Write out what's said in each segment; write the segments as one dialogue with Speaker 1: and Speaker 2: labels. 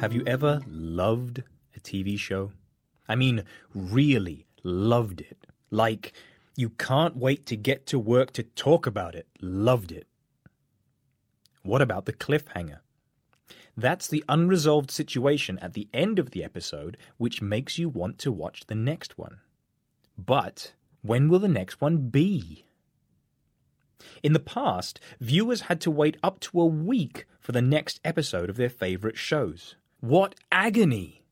Speaker 1: Have you ever loved a TV show? I mean, really loved it. Like, you can't wait to get to work to talk about it. Loved it. What about the cliffhanger? That's the unresolved situation at the end of the episode which makes you want to watch the next one. But when will the next one be? In the past, viewers had to wait up to a week for the next episode of their favorite shows. What agony!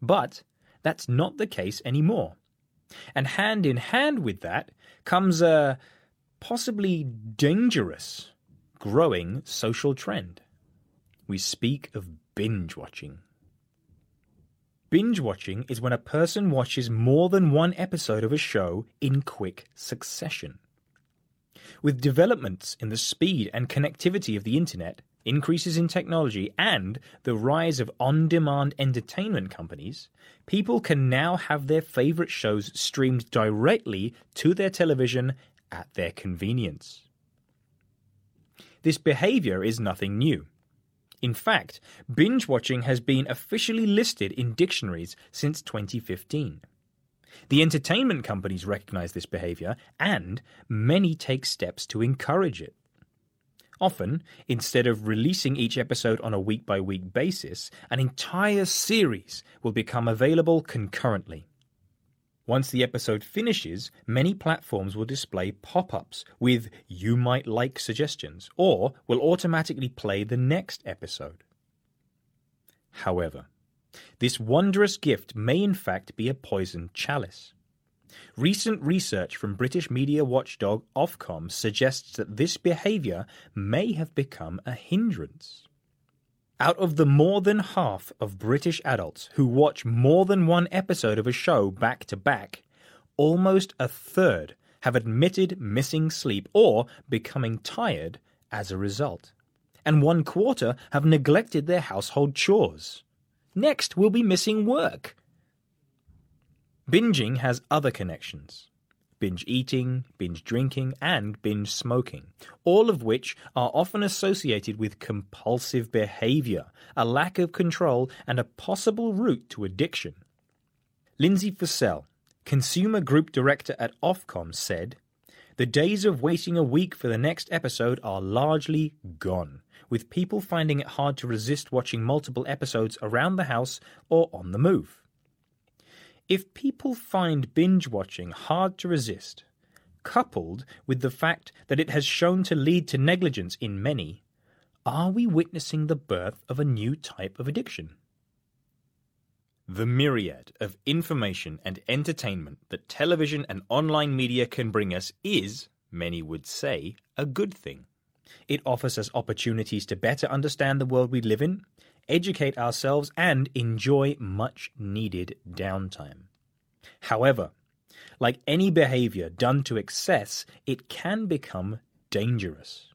Speaker 1: But that's not the case anymore. And hand in hand with that comes a possibly dangerous growing social trend. We speak of binge watching. Binge watching is when a person watches more than one episode of a show in quick succession. With developments in the speed and connectivity of the internet, increases in technology, and the rise of on demand entertainment companies, people can now have their favorite shows streamed directly to their television at their convenience. This behavior is nothing new. In fact, binge watching has been officially listed in dictionaries since 2015. The entertainment companies recognize this behavior, and many take steps to encourage it. Often, instead of releasing each episode on a week by week basis, an entire series will become available concurrently. Once the episode finishes, many platforms will display pop ups with you might like suggestions, or will automatically play the next episode. However, this wondrous gift may in fact be a poisoned chalice. Recent research from British media watchdog Ofcom suggests that this behaviour may have become a hindrance. Out of the more than half of British adults who watch more than one episode of a show back to back, almost a third have admitted missing sleep or becoming tired as a result. And one quarter have neglected their household chores. Next, we'll be missing work. Binging has other connections binge eating, binge drinking, and binge smoking, all of which are often associated with compulsive behavior, a lack of control, and a possible route to addiction. Lindsey Fussell, Consumer Group Director at Ofcom, said, The days of waiting a week for the next episode are largely gone, with people finding it hard to resist watching multiple episodes around the house or on the move. If people find binge watching hard to resist, coupled with the fact that it has shown to lead to negligence in many, are we witnessing the birth of a new type of addiction? The myriad of information and entertainment that television and online media can bring us is, many would say, a good thing. It offers us opportunities to better understand the world we live in, educate ourselves, and enjoy much needed downtime. However, like any behavior done to excess, it can become dangerous.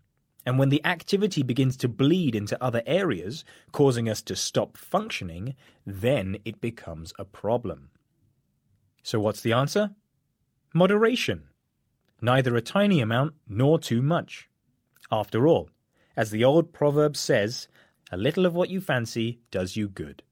Speaker 1: And when the activity begins to bleed into other areas, causing us to stop functioning, then it becomes a problem. So, what's the answer? Moderation. Neither a tiny amount nor too much. After all, as the old proverb says, a little of what you fancy does you good.